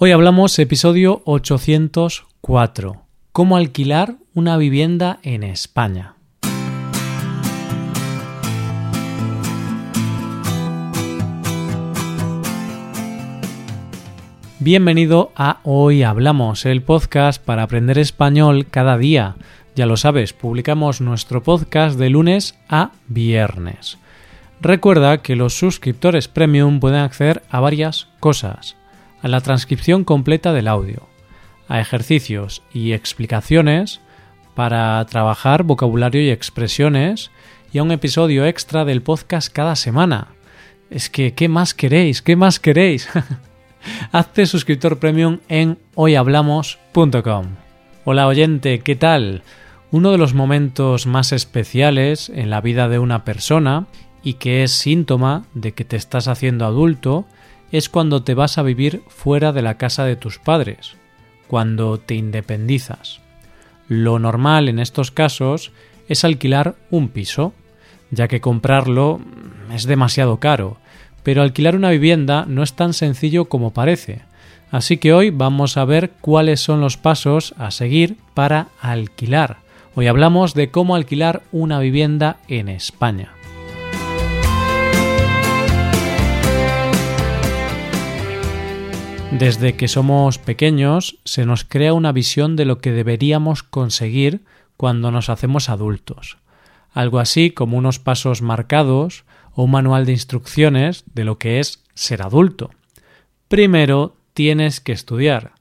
Hoy hablamos episodio 804. ¿Cómo alquilar una vivienda en España? Bienvenido a Hoy Hablamos, el podcast para aprender español cada día. Ya lo sabes, publicamos nuestro podcast de lunes a viernes. Recuerda que los suscriptores premium pueden acceder a varias cosas a la transcripción completa del audio, a ejercicios y explicaciones para trabajar vocabulario y expresiones y a un episodio extra del podcast cada semana. Es que, ¿qué más queréis? ¿Qué más queréis? Hazte suscriptor premium en hoyhablamos.com. Hola oyente, ¿qué tal? Uno de los momentos más especiales en la vida de una persona y que es síntoma de que te estás haciendo adulto es cuando te vas a vivir fuera de la casa de tus padres, cuando te independizas. Lo normal en estos casos es alquilar un piso, ya que comprarlo es demasiado caro, pero alquilar una vivienda no es tan sencillo como parece. Así que hoy vamos a ver cuáles son los pasos a seguir para alquilar. Hoy hablamos de cómo alquilar una vivienda en España. Desde que somos pequeños se nos crea una visión de lo que deberíamos conseguir cuando nos hacemos adultos, algo así como unos pasos marcados o un manual de instrucciones de lo que es ser adulto. Primero tienes que estudiar,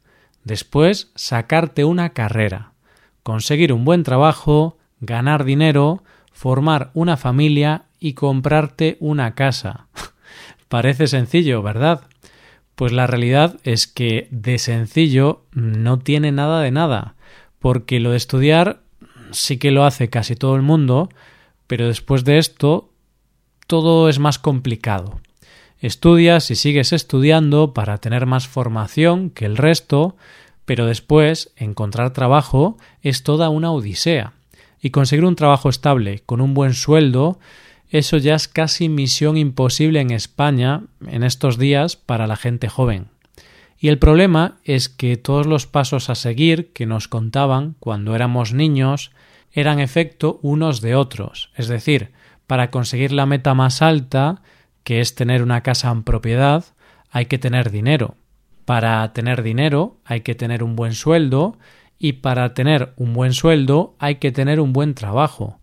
después sacarte una carrera, conseguir un buen trabajo, ganar dinero, formar una familia y comprarte una casa. Parece sencillo, ¿verdad? Pues la realidad es que de sencillo no tiene nada de nada, porque lo de estudiar sí que lo hace casi todo el mundo, pero después de esto todo es más complicado. Estudias y sigues estudiando para tener más formación que el resto, pero después encontrar trabajo es toda una odisea. Y conseguir un trabajo estable con un buen sueldo eso ya es casi misión imposible en España en estos días para la gente joven. Y el problema es que todos los pasos a seguir que nos contaban cuando éramos niños eran efecto unos de otros, es decir, para conseguir la meta más alta, que es tener una casa en propiedad, hay que tener dinero. Para tener dinero hay que tener un buen sueldo y para tener un buen sueldo hay que tener un buen trabajo.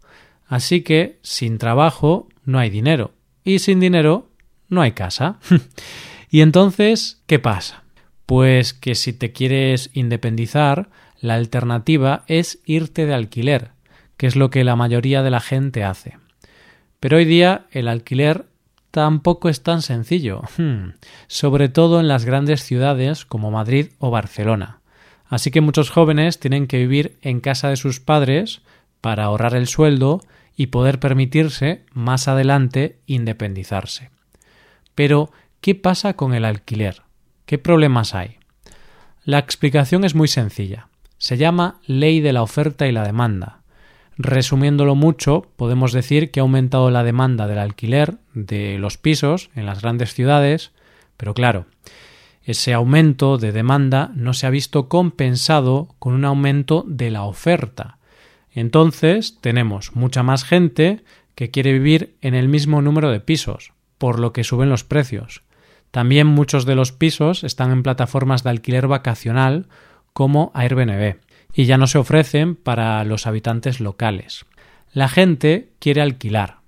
Así que sin trabajo no hay dinero y sin dinero no hay casa. y entonces, ¿qué pasa? Pues que si te quieres independizar, la alternativa es irte de alquiler, que es lo que la mayoría de la gente hace. Pero hoy día el alquiler tampoco es tan sencillo, sobre todo en las grandes ciudades como Madrid o Barcelona. Así que muchos jóvenes tienen que vivir en casa de sus padres para ahorrar el sueldo y poder permitirse más adelante independizarse. Pero, ¿qué pasa con el alquiler? ¿Qué problemas hay? La explicación es muy sencilla. Se llama ley de la oferta y la demanda. Resumiéndolo mucho, podemos decir que ha aumentado la demanda del alquiler de los pisos en las grandes ciudades, pero claro, ese aumento de demanda no se ha visto compensado con un aumento de la oferta, entonces tenemos mucha más gente que quiere vivir en el mismo número de pisos, por lo que suben los precios. También muchos de los pisos están en plataformas de alquiler vacacional como Airbnb y ya no se ofrecen para los habitantes locales. La gente quiere alquilar,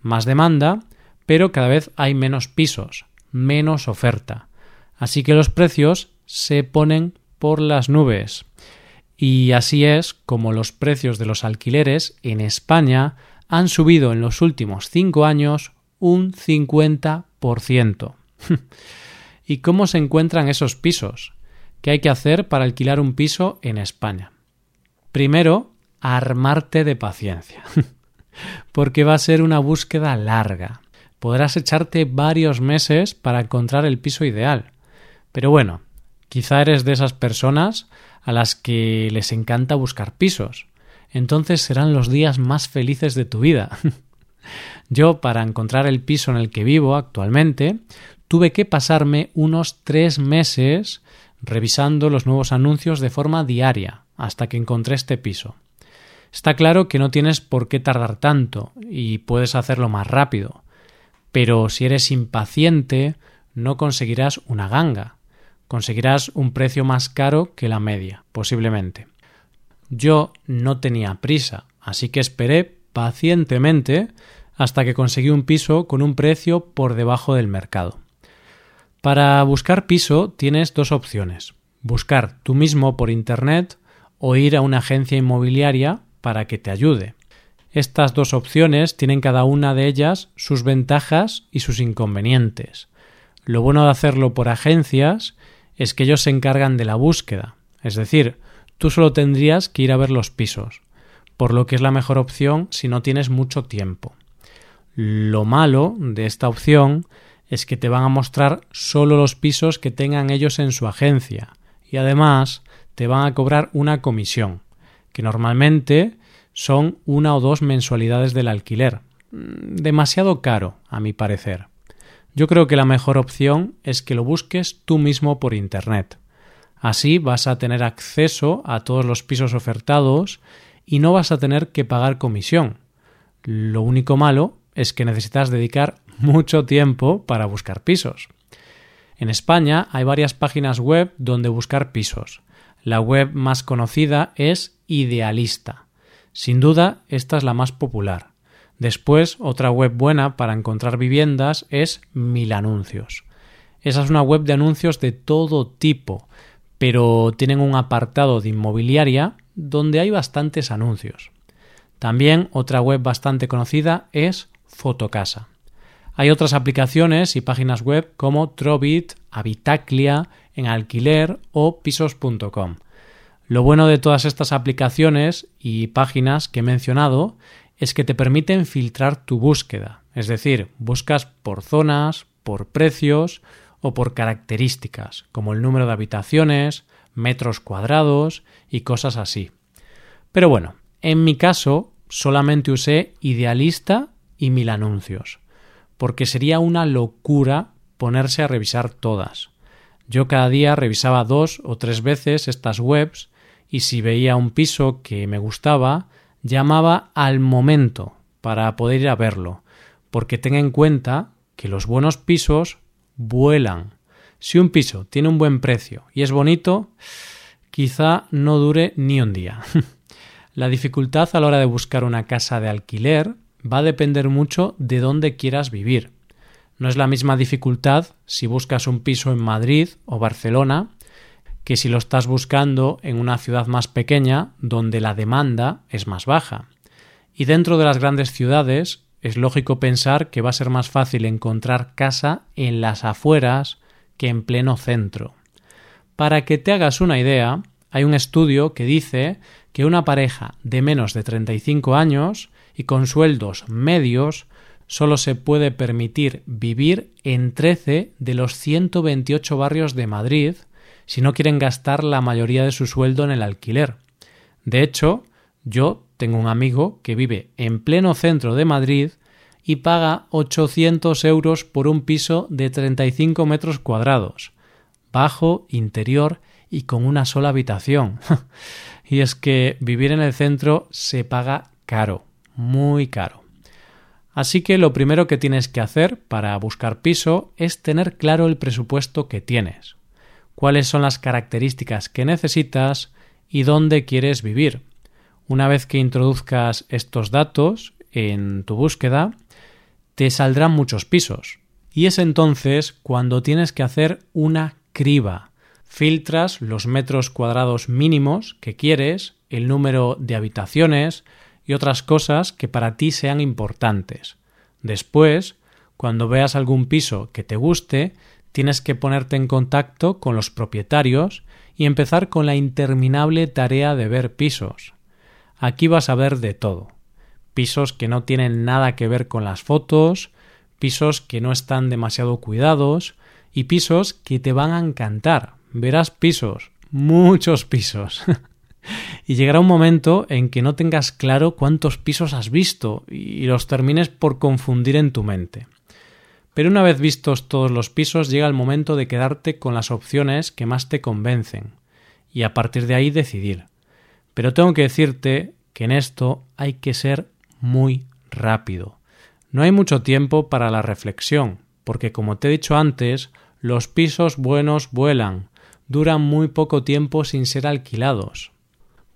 más demanda, pero cada vez hay menos pisos, menos oferta. Así que los precios se ponen por las nubes. Y así es como los precios de los alquileres en España han subido en los últimos cinco años un 50%. ¿Y cómo se encuentran esos pisos? ¿Qué hay que hacer para alquilar un piso en España? Primero, armarte de paciencia, porque va a ser una búsqueda larga. Podrás echarte varios meses para encontrar el piso ideal. Pero bueno, quizá eres de esas personas a las que les encanta buscar pisos. Entonces serán los días más felices de tu vida. Yo, para encontrar el piso en el que vivo actualmente, tuve que pasarme unos tres meses revisando los nuevos anuncios de forma diaria hasta que encontré este piso. Está claro que no tienes por qué tardar tanto y puedes hacerlo más rápido, pero si eres impaciente no conseguirás una ganga, conseguirás un precio más caro que la media, posiblemente. Yo no tenía prisa, así que esperé pacientemente hasta que conseguí un piso con un precio por debajo del mercado. Para buscar piso tienes dos opciones. Buscar tú mismo por Internet o ir a una agencia inmobiliaria para que te ayude. Estas dos opciones tienen cada una de ellas sus ventajas y sus inconvenientes. Lo bueno de hacerlo por agencias es que ellos se encargan de la búsqueda, es decir, tú solo tendrías que ir a ver los pisos, por lo que es la mejor opción si no tienes mucho tiempo. Lo malo de esta opción es que te van a mostrar solo los pisos que tengan ellos en su agencia y además te van a cobrar una comisión, que normalmente son una o dos mensualidades del alquiler. Mm, demasiado caro, a mi parecer. Yo creo que la mejor opción es que lo busques tú mismo por Internet. Así vas a tener acceso a todos los pisos ofertados y no vas a tener que pagar comisión. Lo único malo es que necesitas dedicar mucho tiempo para buscar pisos. En España hay varias páginas web donde buscar pisos. La web más conocida es Idealista. Sin duda, esta es la más popular. Después, otra web buena para encontrar viviendas es Mil Anuncios. Esa es una web de anuncios de todo tipo, pero tienen un apartado de inmobiliaria donde hay bastantes anuncios. También otra web bastante conocida es Fotocasa. Hay otras aplicaciones y páginas web como Trovit, Habitaclia, en alquiler o pisos.com. Lo bueno de todas estas aplicaciones y páginas que he mencionado es que te permiten filtrar tu búsqueda, es decir, buscas por zonas, por precios o por características, como el número de habitaciones, metros cuadrados y cosas así. Pero bueno, en mi caso solamente usé Idealista y Mil Anuncios porque sería una locura ponerse a revisar todas. Yo cada día revisaba dos o tres veces estas webs y si veía un piso que me gustaba, llamaba al momento para poder ir a verlo, porque tenga en cuenta que los buenos pisos vuelan. Si un piso tiene un buen precio y es bonito, quizá no dure ni un día. la dificultad a la hora de buscar una casa de alquiler va a depender mucho de dónde quieras vivir. No es la misma dificultad si buscas un piso en Madrid o Barcelona que si lo estás buscando en una ciudad más pequeña donde la demanda es más baja. Y dentro de las grandes ciudades es lógico pensar que va a ser más fácil encontrar casa en las afueras que en pleno centro. Para que te hagas una idea, hay un estudio que dice que una pareja de menos de 35 años y con sueldos medios solo se puede permitir vivir en 13 de los 128 barrios de Madrid si no quieren gastar la mayoría de su sueldo en el alquiler. De hecho, yo tengo un amigo que vive en pleno centro de Madrid y paga 800 euros por un piso de 35 metros cuadrados, bajo, interior y con una sola habitación. y es que vivir en el centro se paga caro muy caro. Así que lo primero que tienes que hacer para buscar piso es tener claro el presupuesto que tienes, cuáles son las características que necesitas y dónde quieres vivir. Una vez que introduzcas estos datos en tu búsqueda, te saldrán muchos pisos. Y es entonces cuando tienes que hacer una criba. Filtras los metros cuadrados mínimos que quieres, el número de habitaciones, y otras cosas que para ti sean importantes. Después, cuando veas algún piso que te guste, tienes que ponerte en contacto con los propietarios y empezar con la interminable tarea de ver pisos. Aquí vas a ver de todo. Pisos que no tienen nada que ver con las fotos, pisos que no están demasiado cuidados y pisos que te van a encantar. Verás pisos, muchos pisos. y llegará un momento en que no tengas claro cuántos pisos has visto y los termines por confundir en tu mente. Pero una vez vistos todos los pisos llega el momento de quedarte con las opciones que más te convencen y a partir de ahí decidir. Pero tengo que decirte que en esto hay que ser muy rápido. No hay mucho tiempo para la reflexión, porque como te he dicho antes, los pisos buenos vuelan, duran muy poco tiempo sin ser alquilados.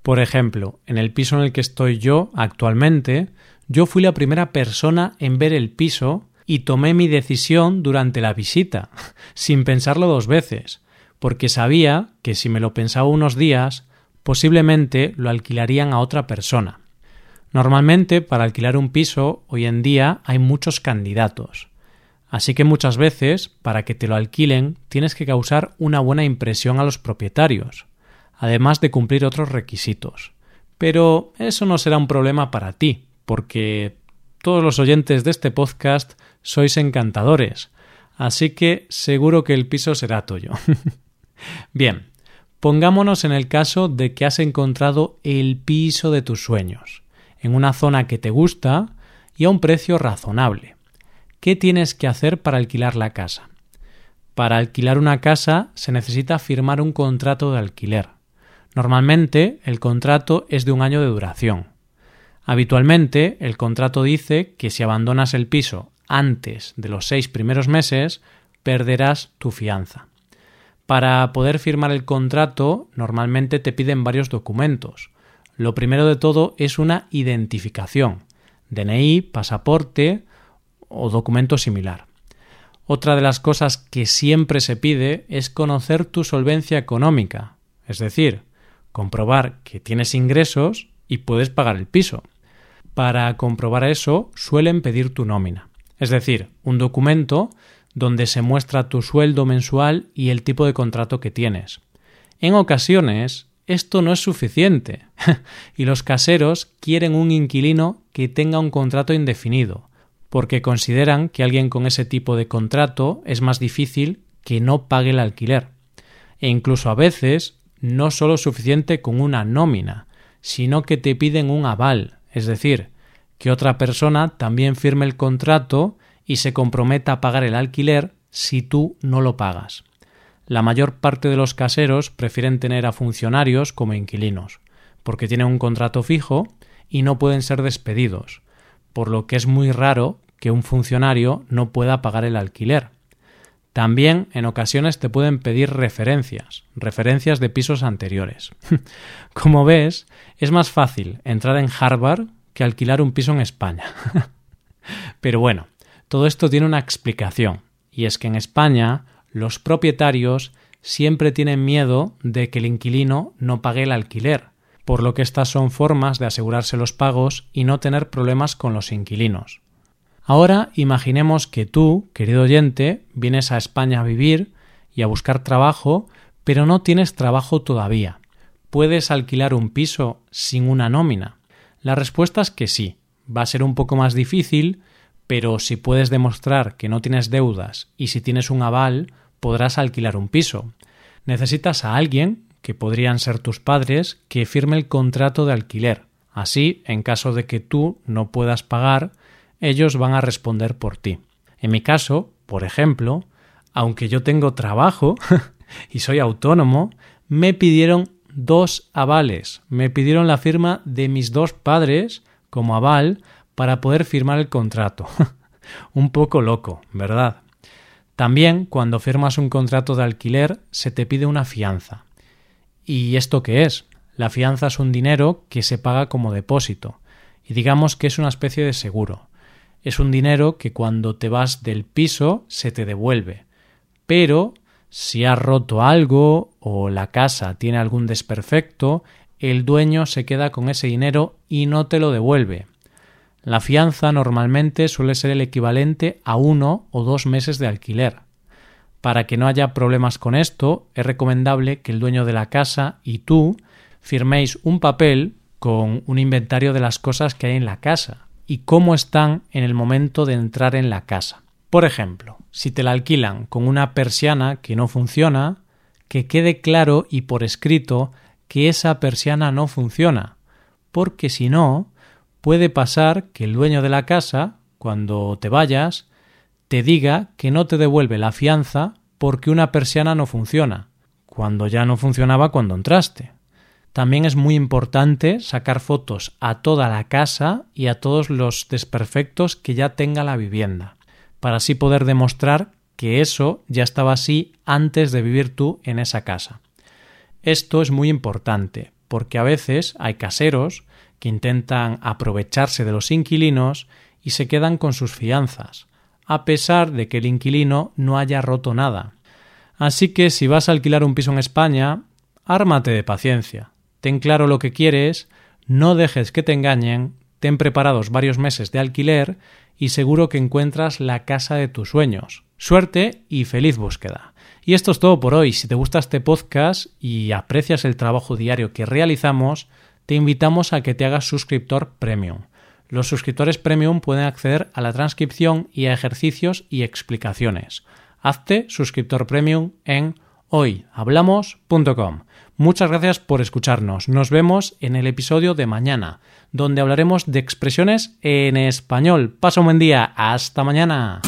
Por ejemplo, en el piso en el que estoy yo actualmente, yo fui la primera persona en ver el piso y tomé mi decisión durante la visita, sin pensarlo dos veces, porque sabía que si me lo pensaba unos días, posiblemente lo alquilarían a otra persona. Normalmente, para alquilar un piso, hoy en día hay muchos candidatos. Así que muchas veces, para que te lo alquilen, tienes que causar una buena impresión a los propietarios, además de cumplir otros requisitos. Pero eso no será un problema para ti, porque todos los oyentes de este podcast sois encantadores, así que seguro que el piso será tuyo. Bien, pongámonos en el caso de que has encontrado el piso de tus sueños, en una zona que te gusta y a un precio razonable. ¿Qué tienes que hacer para alquilar la casa? Para alquilar una casa se necesita firmar un contrato de alquiler. Normalmente el contrato es de un año de duración. Habitualmente el contrato dice que si abandonas el piso antes de los seis primeros meses, perderás tu fianza. Para poder firmar el contrato normalmente te piden varios documentos. Lo primero de todo es una identificación, DNI, pasaporte, o documento similar. Otra de las cosas que siempre se pide es conocer tu solvencia económica, es decir, comprobar que tienes ingresos y puedes pagar el piso. Para comprobar eso suelen pedir tu nómina, es decir, un documento donde se muestra tu sueldo mensual y el tipo de contrato que tienes. En ocasiones esto no es suficiente y los caseros quieren un inquilino que tenga un contrato indefinido, porque consideran que alguien con ese tipo de contrato es más difícil que no pague el alquiler. E incluso a veces no solo es suficiente con una nómina, sino que te piden un aval, es decir, que otra persona también firme el contrato y se comprometa a pagar el alquiler si tú no lo pagas. La mayor parte de los caseros prefieren tener a funcionarios como inquilinos, porque tienen un contrato fijo y no pueden ser despedidos, por lo que es muy raro que un funcionario no pueda pagar el alquiler. También en ocasiones te pueden pedir referencias, referencias de pisos anteriores. Como ves, es más fácil entrar en Harvard que alquilar un piso en España. Pero bueno, todo esto tiene una explicación, y es que en España los propietarios siempre tienen miedo de que el inquilino no pague el alquiler, por lo que estas son formas de asegurarse los pagos y no tener problemas con los inquilinos. Ahora imaginemos que tú, querido oyente, vienes a España a vivir y a buscar trabajo, pero no tienes trabajo todavía. ¿Puedes alquilar un piso sin una nómina? La respuesta es que sí. Va a ser un poco más difícil, pero si puedes demostrar que no tienes deudas y si tienes un aval, podrás alquilar un piso. Necesitas a alguien que podrían ser tus padres, que firme el contrato de alquiler. Así, en caso de que tú no puedas pagar, ellos van a responder por ti. En mi caso, por ejemplo, aunque yo tengo trabajo y soy autónomo, me pidieron dos avales. Me pidieron la firma de mis dos padres como aval para poder firmar el contrato. un poco loco, ¿verdad? También, cuando firmas un contrato de alquiler, se te pide una fianza. ¿Y esto qué es? La fianza es un dinero que se paga como depósito, y digamos que es una especie de seguro. Es un dinero que cuando te vas del piso se te devuelve. Pero si has roto algo o la casa tiene algún desperfecto, el dueño se queda con ese dinero y no te lo devuelve. La fianza normalmente suele ser el equivalente a uno o dos meses de alquiler. Para que no haya problemas con esto, es recomendable que el dueño de la casa y tú firméis un papel con un inventario de las cosas que hay en la casa y cómo están en el momento de entrar en la casa. Por ejemplo, si te la alquilan con una persiana que no funciona, que quede claro y por escrito que esa persiana no funciona, porque si no, puede pasar que el dueño de la casa, cuando te vayas, te diga que no te devuelve la fianza porque una persiana no funciona, cuando ya no funcionaba cuando entraste. También es muy importante sacar fotos a toda la casa y a todos los desperfectos que ya tenga la vivienda, para así poder demostrar que eso ya estaba así antes de vivir tú en esa casa. Esto es muy importante, porque a veces hay caseros que intentan aprovecharse de los inquilinos y se quedan con sus fianzas, a pesar de que el inquilino no haya roto nada. Así que si vas a alquilar un piso en España, ármate de paciencia, ten claro lo que quieres, no dejes que te engañen, ten preparados varios meses de alquiler y seguro que encuentras la casa de tus sueños. Suerte y feliz búsqueda. Y esto es todo por hoy. Si te gusta este podcast y aprecias el trabajo diario que realizamos, te invitamos a que te hagas suscriptor premium. Los suscriptores premium pueden acceder a la transcripción y a ejercicios y explicaciones. Hazte suscriptor premium en hoyhablamos.com. Muchas gracias por escucharnos. Nos vemos en el episodio de mañana, donde hablaremos de expresiones en español. Pasa un buen día. Hasta mañana.